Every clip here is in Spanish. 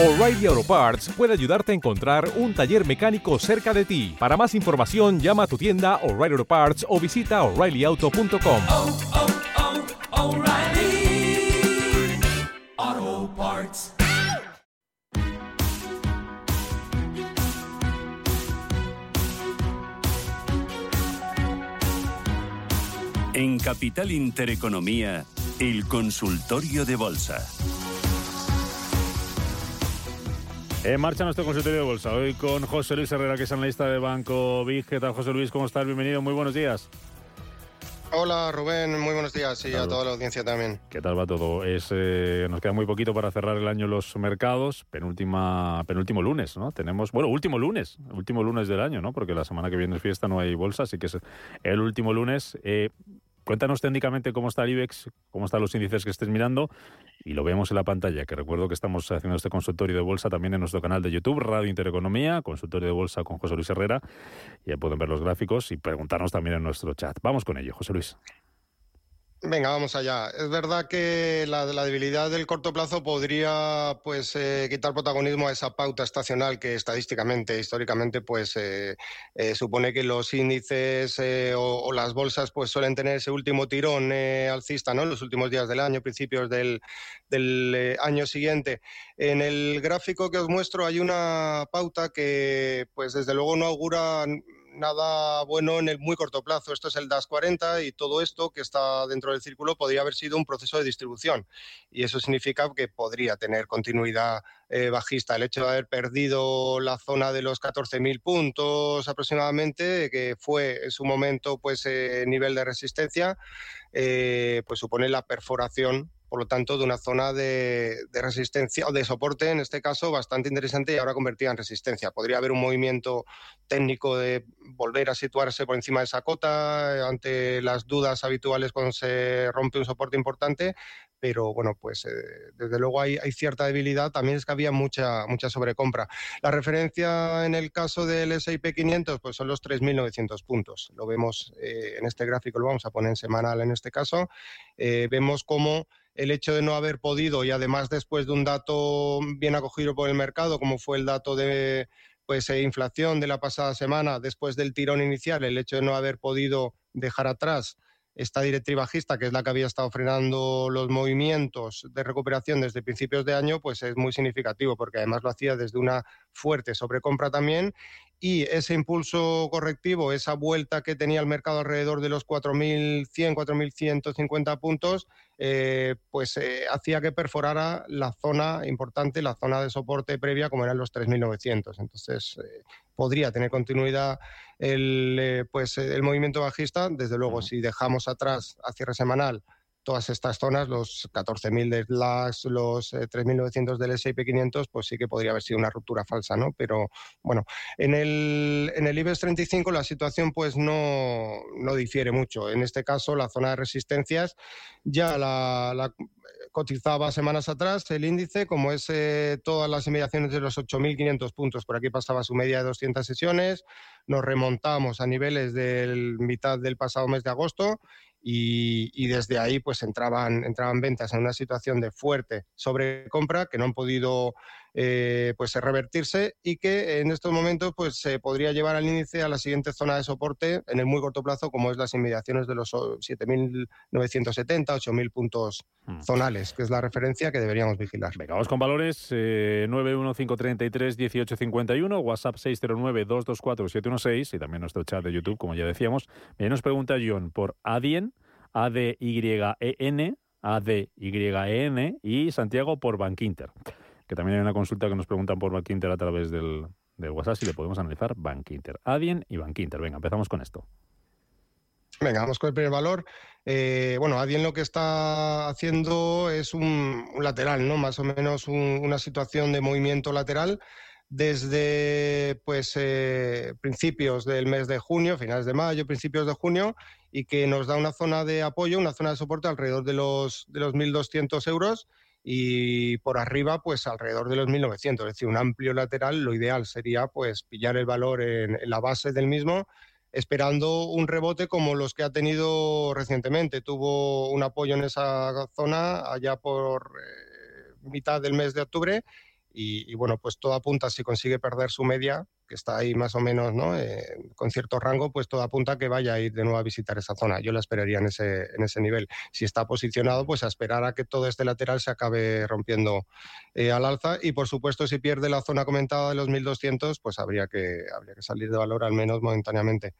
O'Reilly Auto Parts puede ayudarte a encontrar un taller mecánico cerca de ti. Para más información, llama a tu tienda O'Reilly Auto Parts o visita oreillyauto.com. oh, oh, O'Reilly Auto Parts. En Capital Intereconomía, el consultorio de bolsa. En marcha nuestro consultorio de bolsa. Hoy con José Luis Herrera, que es analista de Banco Big. ¿Qué tal, José Luis? ¿Cómo estás? Bienvenido. Muy buenos días. Hola Rubén, muy buenos días y a toda la audiencia también. ¿Qué tal va todo? Es, eh, nos queda muy poquito para cerrar el año los mercados. Penúltima, penúltimo lunes, ¿no? Tenemos, bueno, último lunes, último lunes del año, ¿no? Porque la semana que viene es fiesta, no hay bolsa, así que es el último lunes. Eh, Cuéntanos técnicamente cómo está el IBEX, cómo están los índices que estés mirando y lo vemos en la pantalla, que recuerdo que estamos haciendo este consultorio de bolsa también en nuestro canal de YouTube, Radio Intereconomía, consultorio de bolsa con José Luis Herrera. Ya pueden ver los gráficos y preguntarnos también en nuestro chat. Vamos con ello, José Luis. Venga, vamos allá. Es verdad que la, la debilidad del corto plazo podría pues eh, quitar protagonismo a esa pauta estacional que estadísticamente, históricamente, pues eh, eh, supone que los índices eh, o, las bolsas pues suelen tener ese último tirón eh, alcista, ¿no? En los últimos días del año, principios del, del año siguiente. En el gráfico que os muestro hay una pauta que, pues desde luego no augura nada bueno en el muy corto plazo. Esto es el DAS 40 y todo esto que está dentro del círculo podría haber sido un proceso de distribución. Y eso significa que podría tener continuidad eh, bajista. El hecho de haber perdido la zona de los 14.000 puntos aproximadamente, que fue en su momento pues eh, nivel de resistencia, eh, pues supone la perforación por lo tanto, de una zona de, resistencia o de soporte, en este caso, bastante interesante y ahora convertida en resistencia. Podría haber un movimiento técnico de volver a situarse por encima de esa cota ante las dudas habituales cuando se rompe un soporte importante, pero bueno, pues eh, desde luego hay, cierta debilidad. También es que había mucha, mucha sobrecompra. La referencia en el caso del S&P 500 pues son los 3.900 puntos. Lo vemos eh, en este gráfico, lo vamos a poner en semanal en este caso. Eh, vemos cómo el hecho de no haber podido y además después de un dato bien acogido por el mercado, como fue el dato de pues, eh, inflación de la pasada semana, después del tirón inicial, el hecho de no haber podido dejar atrás esta directriz bajista, que es la que había estado frenando los movimientos de recuperación desde principios de año, pues es muy significativo, porque además lo hacía desde una fuerte sobrecompra también. Y ese impulso correctivo, esa vuelta que tenía el mercado alrededor de los 4.100, 4.150 puntos, eh, pues eh, hacía que perforara la zona importante, la zona de soporte previa, como eran los 3.900. Entonces, eh, podría tener continuidad el, pues, el movimiento bajista. Desde luego, si dejamos atrás a cierre semanal todas estas zonas, los 14.000 de LAX, los eh, 3.900 del S&P 500, pues sí que podría haber sido una ruptura falsa, ¿no? Pero bueno, en el, en el IBEX 35 la situación pues no, no difiere mucho. En este caso, la zona de resistencias ya la cotizaba semanas atrás el índice, como es eh, todas las inmediaciones de los 8.500 puntos. Por aquí pasaba su media de 200 sesiones. Nos remontamos a niveles del mitad del pasado mes de agosto y, y, desde ahí pues entraban, entraban ventas en una situación de fuerte sobrecompra que no han podido eh, pues revertirse y que en estos momentos pues se podría llevar al índice a la siguiente zona de soporte en el muy corto plazo como es las inmediaciones de los 7.970, 8.000 puntos hmm. zonales, que es la referencia que deberíamos vigilar. Venga, vamos con valores eh, 915331851, WhatsApp 609224716 y también nuestro chat de YouTube, como ya decíamos. Eh, nos pregunta John por Adien, A-D-Y-E-N, A-D-Y-E-N y Santiago por Bankinter que también hay una consulta que nos preguntan por Bankinter a través del, WhatsApp si le podemos analizar Bankinter. Adien y Bankinter. Venga, empezamos con esto. Venga, vamos con el primer valor. Eh, bueno, Adien lo que está haciendo es un, un lateral, ¿no? Más o menos un, una situación de movimiento lateral desde pues eh, principios del mes de junio, finales de mayo, principios de junio, y que nos da una zona de apoyo, una zona de soporte alrededor de los, de los 1.200 euros y por arriba pues alrededor de los 1900, es decir, un amplio lateral, lo ideal sería pues pillar el valor en, la base del mismo esperando un rebote como los que ha tenido recientemente. Tuvo un apoyo en esa zona allá por eh, mitad del mes de octubre y, bueno, pues todo apunta, si consigue perder su media, que está ahí más o menos ¿no? Eh, con cierto rango, pues todo apunta a que vaya a ir de nuevo a visitar esa zona. Yo la esperaría en ese, en ese nivel. Si está posicionado, pues a esperar a que todo este lateral se acabe rompiendo eh, al alza. Y por supuesto, si pierde la zona comentada de los 1200, pues habría que, habría que salir de valor al menos momentáneamente.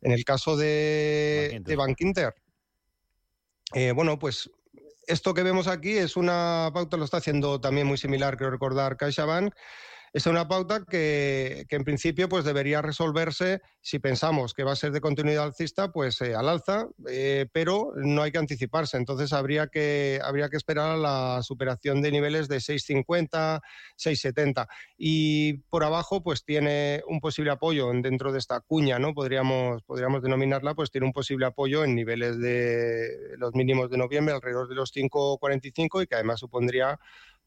En el caso de, de Bank Inter, eh, bueno, pues esto que vemos aquí es una pauta, lo está haciendo también muy similar, creo recordar, CaixaBank, es una pauta que, en principio pues debería resolverse si pensamos que va a ser de continuidad alcista, pues eh, al alza, eh, pero no hay que anticiparse. Entonces habría que, habría que esperar a la superación de niveles de 6,50, 6,70. Y por abajo pues tiene un posible apoyo dentro de esta cuña, ¿no? Podríamos, podríamos denominarla, pues tiene un posible apoyo en niveles de los mínimos de noviembre, alrededor de los 5,45 y que además supondría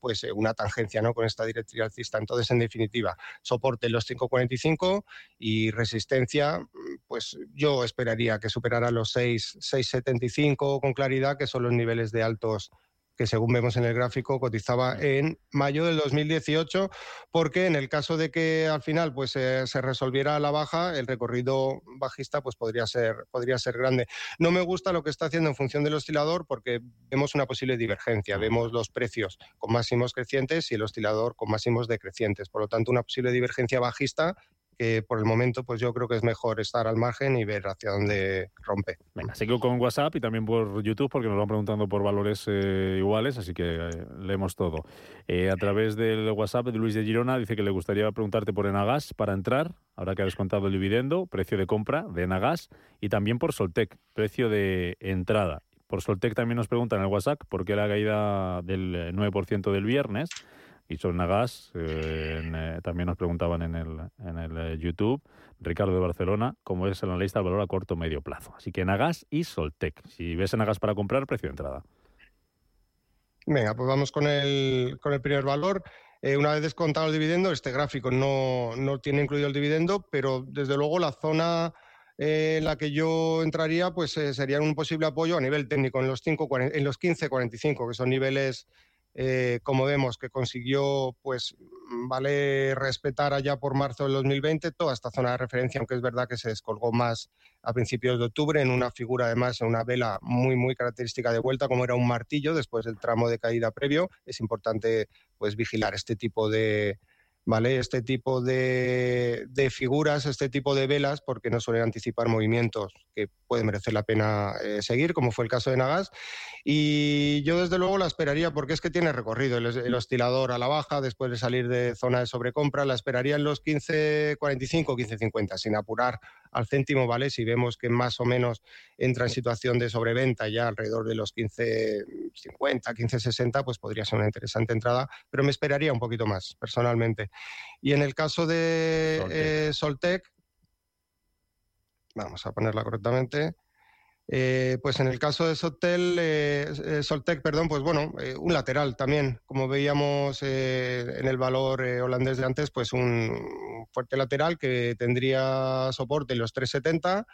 pues eh, una tangencia ¿no? con esta directriz alcista. Entonces, en definitiva, soporte los 5,45 y resistencia, pues yo esperaría que superara los 6,75 con claridad, que son los niveles de altos que según vemos en el gráfico cotizaba en mayo del 2018, porque en el caso de que al final pues eh, se resolviera la baja, el recorrido bajista pues podría ser, podría ser grande. No me gusta lo que está haciendo en función del oscilador porque vemos una posible divergencia, vemos los precios con máximos crecientes y el oscilador con máximos decrecientes. Por lo tanto, una posible divergencia bajista que por el momento pues yo creo que es mejor estar al margen y ver hacia dónde rompe. Venga, sigo con WhatsApp y también por YouTube porque nos van preguntando por valores eh, iguales, así que eh, leemos todo. Eh, a través del WhatsApp de Luis de Girona dice que le gustaría preguntarte por Enagas para entrar, ahora que ha descontado el dividendo, precio de compra de Enagas y también por Soltec, precio de entrada. Por Soltec también nos preguntan en el WhatsApp por qué la caída del 9% del viernes y sobre Nagas, eh, eh, también nos preguntaban en el, en el eh, YouTube, Ricardo de Barcelona, cómo es el analista del valor a corto medio plazo. Así que Nagas y Soltec. Si ves Nagas para comprar, precio de entrada. Venga, pues vamos con el, con el primer valor. una vez descontado el dividendo, este gráfico no, no tiene incluido el dividendo, pero desde luego la zona en la que yo entraría pues sería un posible apoyo a nivel técnico en los, 5, en los 15-45, que son niveles eh, como vemos que consiguió, pues, vale respetar allá por marzo del 2020 toda esta zona de referencia, aunque es verdad que se descolgó más a principios de octubre en una figura, además, en una vela muy, muy característica de vuelta, como era un martillo después del tramo de caída previo. Es importante, pues, vigilar este tipo de, ¿vale? Este tipo de, figuras, este tipo de velas, porque no suelen anticipar movimientos que pueden merecer la pena eh, seguir, como fue el caso de Nagas. Y yo desde luego la esperaría porque es que tiene recorrido el, oscilador a la baja, después de salir de zona de sobrecompra, la esperaría en los 15.45, 15.50, sin apurar al céntimo, ¿vale? Si vemos que más o menos entra en situación de sobreventa ya alrededor de los 15.50, 15.60, pues podría ser una interesante entrada, pero me esperaría un poquito más, personalmente. Y en el caso de Soltec, eh, vamos a ponerla correctamente. Eh, pues en el caso de Sotel, eh, Soltec, perdón, pues bueno, un lateral también, como veíamos en el valor holandés de antes, pues un fuerte lateral que tendría soporte en los 370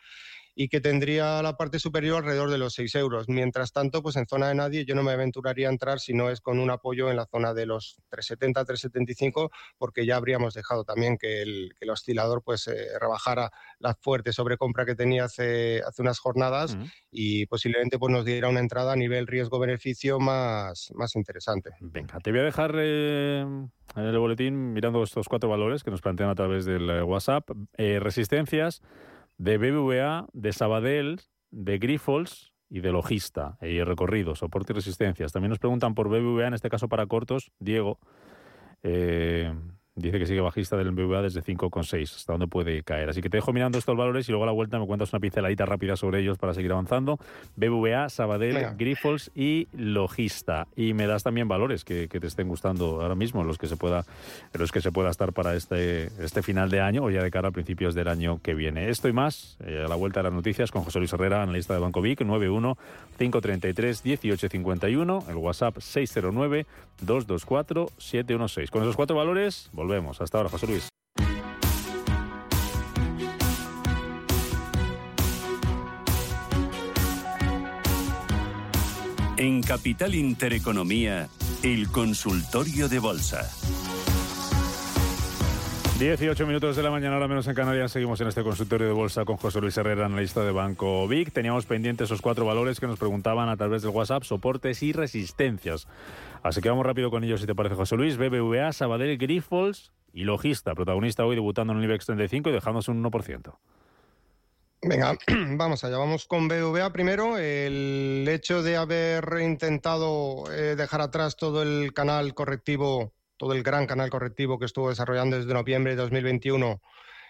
y que tendría la parte superior alrededor de los 6 euros. Mientras tanto, pues en zona de nadie yo no me aventuraría a entrar si no es con un apoyo en la zona de los 370, 375, porque ya habríamos dejado también que el, oscilador pues eh, rebajara la fuerte sobrecompra que tenía hace, hace unas jornadas y posiblemente pues nos diera una entrada a nivel riesgo-beneficio más, más interesante. Venga, te voy a dejar eh, en el boletín mirando estos cuatro valores que nos plantean a través del eh, WhatsApp. resistencias de BBVA, de Sabadell, de Grifols y de Logista y recorrido, soporte y resistencias. También nos preguntan por BBVA, en este caso para cortos, Diego. Eh, Dice que sigue bajista del BBVA desde 5,6, hasta dónde puede caer. Así que te dejo mirando estos valores y luego a la vuelta me cuentas una pinceladita rápida sobre ellos para seguir avanzando. BBVA, Sabadell, Grifols y Logista. Y me das también valores que, te estén gustando ahora mismo, los que se pueda, los que se pueda estar para este, este final de año o ya de cara a principios del año que viene. Esto y más, eh, a la vuelta de las noticias con José Luis Herrera, analista de Banco Vic, 91 533 1851, el WhatsApp 609 224 716. Con esos cuatro valores, volvemos Volvemos. Hasta ahora, José Luis. En Capital Intereconomía, el consultorio de bolsa. 18 minutos de la mañana, ahora menos en Canarias. Seguimos en este consultorio de bolsa con José Luis Herrera, analista de Banco Vic. Teníamos pendientes esos cuatro valores que nos preguntaban a través del WhatsApp, soportes y resistencias. Así que vamos rápido con ellos, si te parece, José Luis. BBVA, Sabadell, Grifols y Logista, protagonista hoy debutando en el IBEX 35 y dejándose un 1%. Venga, vamos allá. Vamos con BVA primero. El hecho de haber intentado eh, dejar atrás todo el canal correctivo todo el gran canal correctivo que estuvo desarrollando desde noviembre de 2021,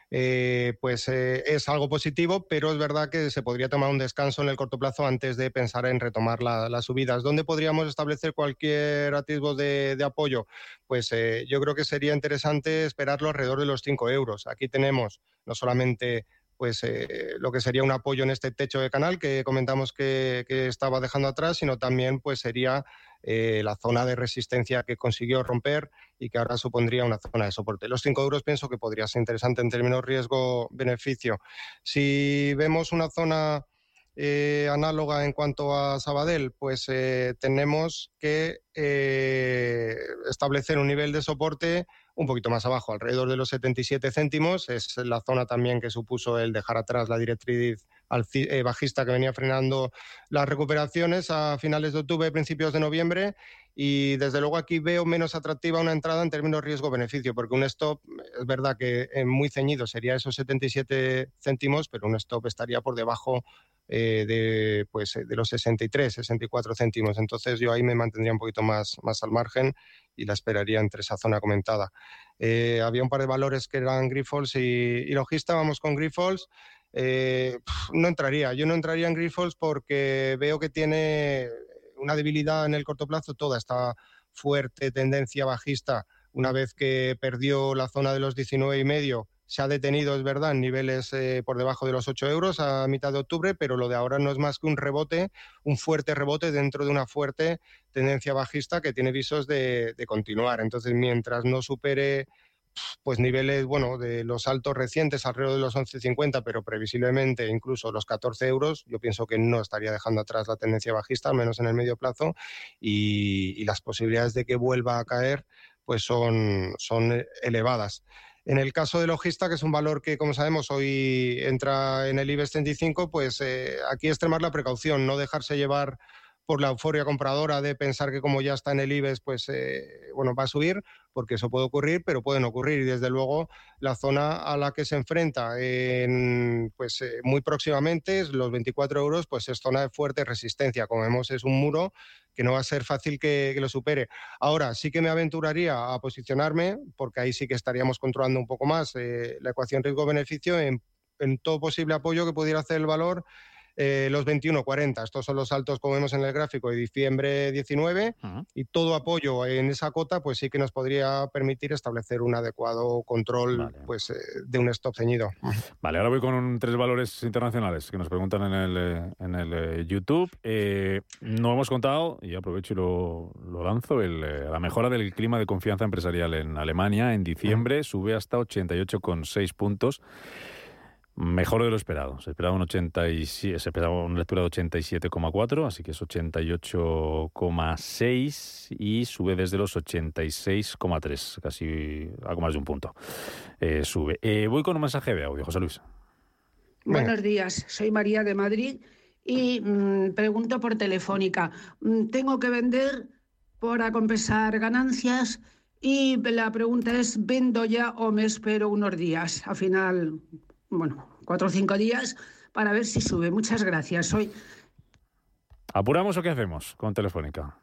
eh, pues eh, es algo positivo, pero es verdad que se podría tomar un descanso en el corto plazo antes de pensar en retomar las subidas. ¿Dónde podríamos establecer cualquier atisbo de, apoyo? Pues eh, yo creo que sería interesante esperarlo alrededor de los 5 euros. Aquí tenemos no solamente pues eh, lo que sería un apoyo en este techo de canal que comentamos que, estaba dejando atrás, sino también pues sería eh, la zona de resistencia que consiguió romper y que ahora supondría una zona de soporte. Los 5 euros pienso que podría ser interesante en términos riesgo-beneficio. Si vemos una zona eh, análoga en cuanto a Sabadell, pues tenemos que establecer un nivel de soporte un poquito más abajo, alrededor de los 77 céntimos. Es la zona también que supuso el dejar atrás la directriz eh, bajista que venía frenando las recuperaciones a finales de octubre, principios de noviembre. Y desde luego aquí veo menos atractiva una entrada en términos riesgo-beneficio, porque un stop es verdad que muy ceñido sería esos 77 céntimos, pero un stop estaría por debajo eh, de, pues, de los 63, 64 céntimos. Entonces yo ahí me mantendría un poquito más, más al margen y la esperaría entre esa zona comentada. Eh, había un par de valores que eran Grifols y, Logista, vamos con Grifols. Eh, no entraría, yo no entraría en Grifols porque veo que tiene una debilidad en el corto plazo, toda esta fuerte tendencia bajista una vez que perdió la zona de los 19 y medio se ha detenido, es verdad, en niveles eh, por debajo de los 8 euros a mitad de octubre, pero lo de ahora no es más que un rebote, un fuerte rebote dentro de una fuerte tendencia bajista que tiene visos de, continuar. Entonces, mientras no supere pues niveles, bueno, de los altos recientes alrededor de los 11.50, pero previsiblemente incluso los 14 euros, yo pienso que no estaría dejando atrás la tendencia bajista, al menos en el medio plazo, y, las posibilidades de que vuelva a caer pues son, son elevadas. En el caso de Logista, que es un valor que, como sabemos, hoy entra en el IBEX 35, pues eh, aquí extremar la precaución, no dejarse llevar por la euforia compradora de pensar que como ya está en el IBEX, pues eh, bueno, va a subir, porque eso puede ocurrir, pero pueden ocurrir. Y desde luego la zona a la que se enfrenta en, pues, eh, muy próximamente, los 24 euros, pues es zona de fuerte resistencia. Como vemos, es un muro que no va a ser fácil que, lo supere. Ahora, sí que me aventuraría a posicionarme, porque ahí sí que estaríamos controlando un poco más eh, la ecuación riesgo-beneficio en, en todo posible apoyo que pudiera hacer el valor eh, los 21.40. Estos son los saltos, como vemos en el gráfico, de diciembre 19 y todo apoyo en esa cota, pues sí que nos podría permitir establecer un adecuado control pues, eh, de un stop ceñido. Vale, ahora voy con tres valores internacionales que nos preguntan en el, eh, en el YouTube. no hemos contado, y aprovecho y lo, lo lanzo, el, la mejora del clima de confianza empresarial en Alemania en diciembre sube hasta 88,6 puntos. Mejor de lo esperado. Se esperaba, un 87, se esperaba una lectura de 87,4, así que es 88,6 y sube desde los 86,3, casi algo más de un punto. Eh, sube. Eh, voy con un mensaje de audio, José Luis. Buenos días, soy María de Madrid y mm, pregunto por Telefónica. Mm, tengo que vender para compensar ganancias y la pregunta es, ¿vendo ya o me espero unos días? Al final bueno, cuatro o cinco días para ver si sube. Muchas gracias. Hoy. ¿Apuramos o qué hacemos con Telefónica?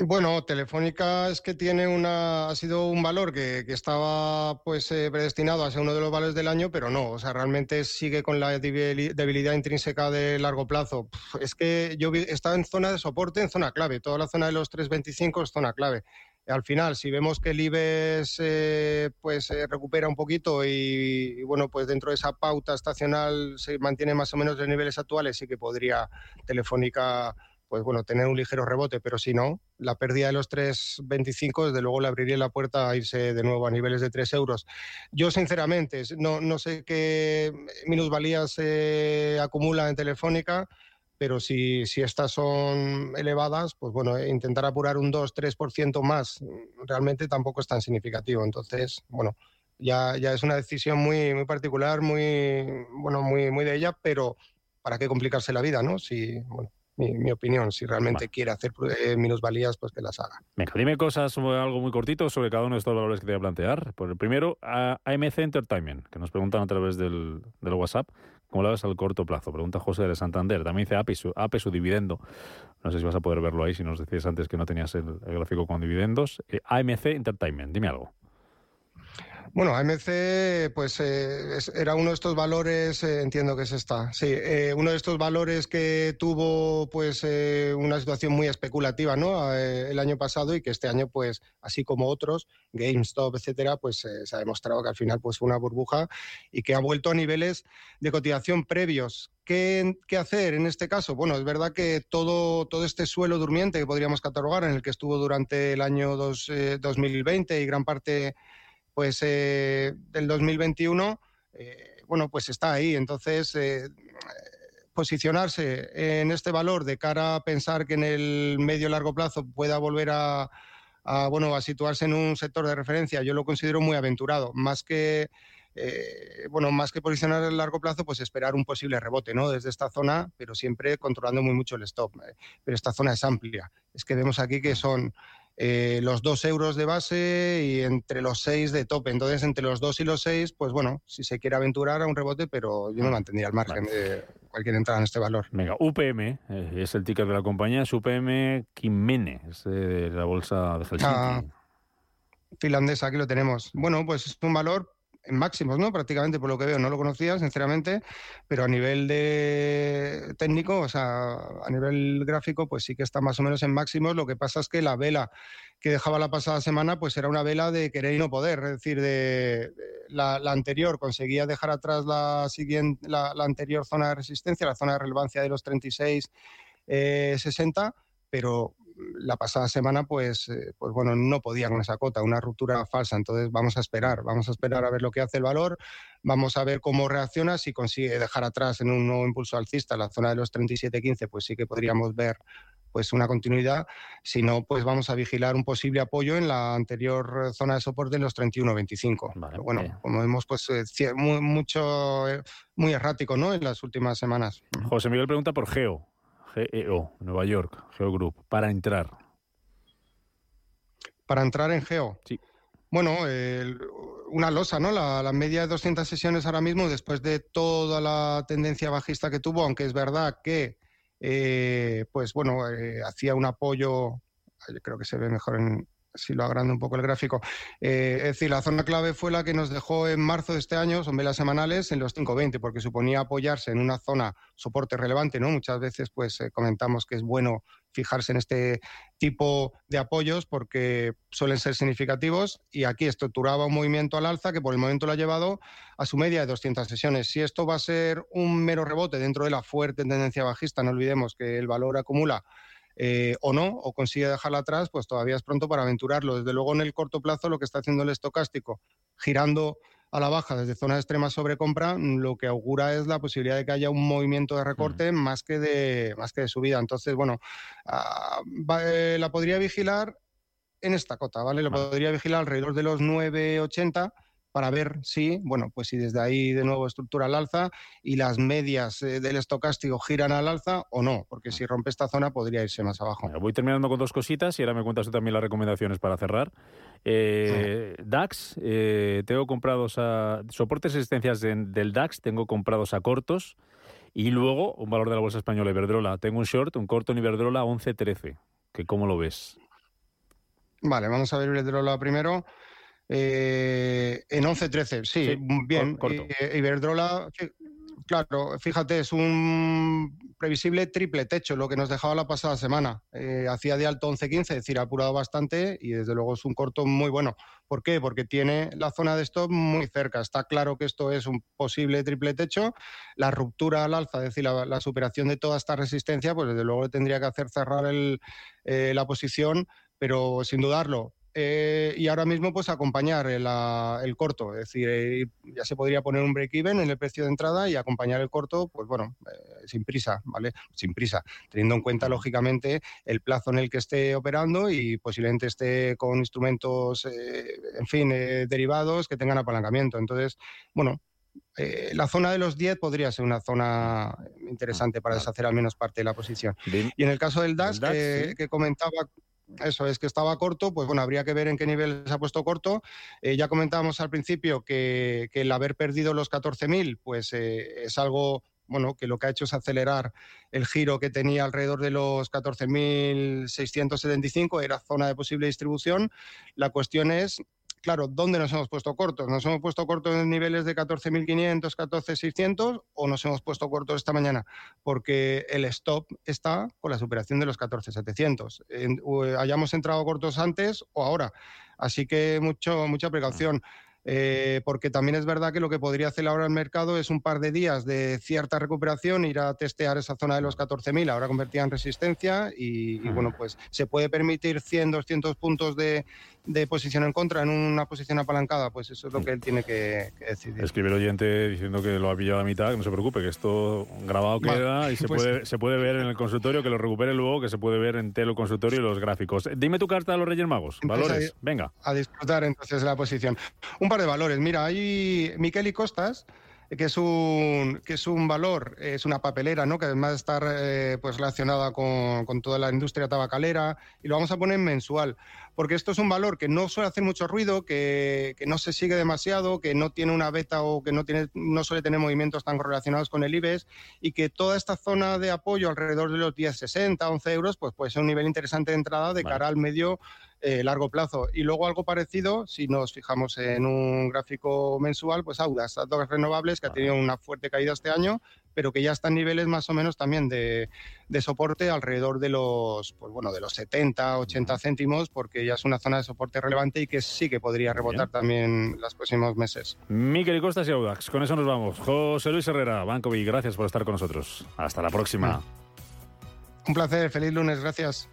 Bueno, Telefónica es que tiene una, ha sido un valor que, estaba pues eh, predestinado a ser uno de los valores del año, pero no, o sea, realmente sigue con la debilidad intrínseca de largo plazo. Es que yo estaba en zona de soporte, en zona clave, toda la zona de los 3.25 es zona clave al final, si vemos que el IBEX eh, pues recupera un poquito y, bueno, pues dentro de esa pauta estacional se mantiene más o menos los niveles actuales, sí que podría Telefónica pues bueno, tener un ligero rebote, pero si no, la pérdida de los 3,25 desde luego le abriría la puerta a irse de nuevo a niveles de 3 euros. Yo sinceramente no, no sé qué minusvalías se acumula en Telefónica, pero si, si estas son elevadas, pues bueno, eh, intentar apurar un 2-3% más mm, realmente tampoco es tan significativo. Entonces, bueno, ya, ya es una decisión muy, muy particular, muy, bueno, muy, muy de ella, pero ¿para qué complicarse la vida, no? Si, bueno, mi, opinión, si realmente quiere hacer eh, minusvalías, pues que las haga. Venga, dime cosas, algo muy cortito sobre cada uno de estos valores que te voy a plantear. Por el primero, AMC Entertainment, que nos preguntan a través del, del WhatsApp. ¿Cómo lo ves al corto plazo? Pregunta José de Santander. También dice APE su, APE su dividendo. No sé si vas a poder verlo ahí, si nos decías antes que no tenías el, gráfico con dividendos. Eh, AMC Entertainment, dime algo. Bueno, AMC, pues eh, era uno de estos valores, eh, entiendo que es esta, sí, eh, uno de estos valores que tuvo pues una situación muy especulativa, ¿no? el año pasado y que este año, pues, así como otros, GameStop, etcétera, pues se ha demostrado que al final pues fue una burbuja y que ha vuelto a niveles de cotización previos. ¿Qué, ¿Qué, hacer en este caso? Bueno, es verdad que todo, todo este suelo durmiente que podríamos catalogar, en el que estuvo durante el año dos, 2020 y gran parte pues eh, del 2021, eh, bueno, pues está ahí. Entonces, eh, posicionarse en este valor de cara a pensar que en el medio largo plazo pueda volver a, bueno, a situarse en un sector de referencia, yo lo considero muy aventurado. Más que bueno, más que posicionar a largo plazo, pues esperar un posible rebote, ¿no? Desde esta zona, pero siempre controlando muy mucho el stop. Pero esta zona es amplia. Es que vemos aquí que son eh, los dos euros de base y entre los seis de tope. Entonces, entre los dos y los seis, pues bueno, si se quiere aventurar a un rebote, pero yo me mantendría al margen de cualquier entrada en este valor. Venga, UPM eh, es el ticket de la compañía, es UPM Kimene, es de la bolsa de Helsinki. Ah, finlandesa, aquí lo tenemos. Bueno, pues es un valor máximos, ¿no? Prácticamente por lo que veo, no lo conocía, sinceramente, pero a nivel de técnico, o sea, a nivel gráfico, pues sí que está más o menos en máximos. Lo que pasa es que la vela que dejaba la pasada semana, pues era una vela de querer y no poder, es decir, de, la, anterior conseguía dejar atrás la siguiente, la, anterior zona de resistencia, la zona de relevancia de los 36 60, eh, pero la pasada semana, pues, eh, pues bueno, no podía con esa cota, una ruptura falsa. Entonces vamos a esperar, vamos a esperar a ver lo que hace el valor, vamos a ver cómo reacciona, si consigue dejar atrás en un nuevo impulso alcista la zona de los 37.15, pues sí que podríamos ver pues una continuidad, si no, pues vamos a vigilar un posible apoyo en la anterior zona de soporte en los 31.25. bueno, como vemos, pues eh, muy, mucho, eh, muy errático, ¿no? En las últimas semanas. José Miguel pregunta por Geo. GEO, Nueva York, Geo Group, para entrar? Para entrar en Geo. Sí. Bueno, una losa, ¿no? La, media de 200 sesiones ahora mismo, después de toda la tendencia bajista que tuvo, aunque es verdad que, eh, pues bueno, eh, hacía un apoyo, creo que se ve mejor en, si lo agrando un poco el gráfico. Eh, es decir, la zona clave fue la que nos dejó en marzo de este año, son velas semanales, en los 5.20, porque suponía apoyarse en una zona soporte relevante, ¿no? Muchas veces pues eh, comentamos que es bueno fijarse en este tipo de apoyos porque suelen ser significativos y aquí estructuraba un movimiento al alza que por el momento lo ha llevado a su media de 200 sesiones. Si esto va a ser un mero rebote dentro de la fuerte tendencia bajista, no olvidemos que el valor acumula eh, o no, o consigue dejarla atrás, pues todavía es pronto para aventurarlo. Desde luego, en el corto plazo, lo que está haciendo el estocástico, girando a la baja desde zona de extrema sobrecompra, lo que augura es la posibilidad de que haya un movimiento de recorte más, que de, más que de subida. Entonces, bueno, ah, eh, la podría vigilar en esta cota, ¿vale? Lo podría vigilar alrededor de los 9,80 para ver si, bueno, pues si desde ahí de nuevo estructura al alza y las medias eh, del estocástico giran al alza o no, porque si rompe esta zona podría irse más abajo. voy terminando con dos cositas y ahora me cuentas tú también las recomendaciones para cerrar. Eh, DAX, eh, tengo comprados a soportes y resistencias del DAX, tengo comprados a cortos y luego un valor de la bolsa española Iberdrola. Tengo un short, un corto en Iberdrola 11.13, que cómo lo ves. Vale, vamos a ver Iberdrola primero. Eh, en 11-13, sí, bien. Iberdrola, claro, fíjate, es un previsible triple techo lo que nos dejaba la pasada semana. Eh, hacía de alto 11-15, es decir, ha apurado bastante y desde luego es un corto muy bueno. ¿Por qué? Porque tiene la zona de stop muy cerca. Está claro que esto es un posible triple techo. La ruptura al alza, es decir, la, superación de toda esta resistencia, pues desde luego tendría que hacer cerrar el, eh, la posición pero sin dudarlo, eh, y ahora mismo pues acompañar el, el corto, es decir, eh, ya se podría poner un break-even en el precio de entrada y acompañar el corto, pues bueno, eh, sin prisa, ¿vale? Sin prisa, teniendo en cuenta lógicamente el plazo en el que esté operando y posiblemente esté con instrumentos, en fin, derivados que tengan apalancamiento. Entonces, bueno, la zona de los 10 podría ser una zona interesante para deshacer al menos parte de la posición. Y en el caso del DAS, que, comentaba eso es que estaba corto, pues bueno, habría que ver en qué nivel se ha puesto corto. Eh, ya comentábamos al principio que, el haber perdido los 14.000, pues eh, es algo bueno, que lo que ha hecho es acelerar el giro que tenía alrededor de los 14.675, era zona de posible distribución. La cuestión es claro, ¿dónde nos hemos puesto cortos? ¿Nos hemos puesto cortos en niveles de 14.500, 14.600 o nos hemos puesto cortos esta mañana? Porque el stop está con la superación de los 14.700. hayamos entrado cortos antes o ahora. Así que mucho, mucha precaución. Eh, porque también es verdad que lo que podría hacer ahora el mercado es un par de días de cierta recuperación, ir a testear esa zona de los 14.000, ahora convertida en resistencia y, bueno, pues se puede permitir 100, 200 puntos de, posición en contra en una posición apalancada, pues eso es lo que él tiene que, decidir. Escribe el oyente diciendo que lo ha pillado a mitad, que no se preocupe, que esto grabado queda y se, pues puede, se puede ver en el consultorio, que lo recupere luego, que se puede ver en telo consultorio y los gráficos. Dime tu carta a los Reyes Magos, valores, venga. A disfrutar entonces la posición. Un par de valores. Mira, hay Miquel y Costas, que es un que es un valor, es una papelera, ¿no? Que además está eh, pues relacionada con, con, toda la industria tabacalera y lo vamos a poner en mensual, porque esto es un valor que no suele hacer mucho ruido, que, que, no se sigue demasiado, que no tiene una beta o que no tiene no suele tener movimientos tan correlacionados con el IBEX y que toda esta zona de apoyo alrededor de los 10,60, 11 euros, pues puede ser un nivel interesante de entrada de cara al medio eh, largo plazo. Y luego algo parecido, si nos fijamos en un gráfico mensual, pues Audas, dos renovables que ha tenido una fuerte caída este año, pero que ya están niveles más o menos también de, soporte alrededor de los, pues bueno, de los 70, 80 céntimos, porque ya es una zona de soporte relevante y que sí que podría rebotar también los próximos meses. Miquel y Costas y Audax, con eso nos vamos. José Luis Herrera, Banco y gracias por estar con nosotros. Hasta la próxima. Un placer, feliz lunes, gracias.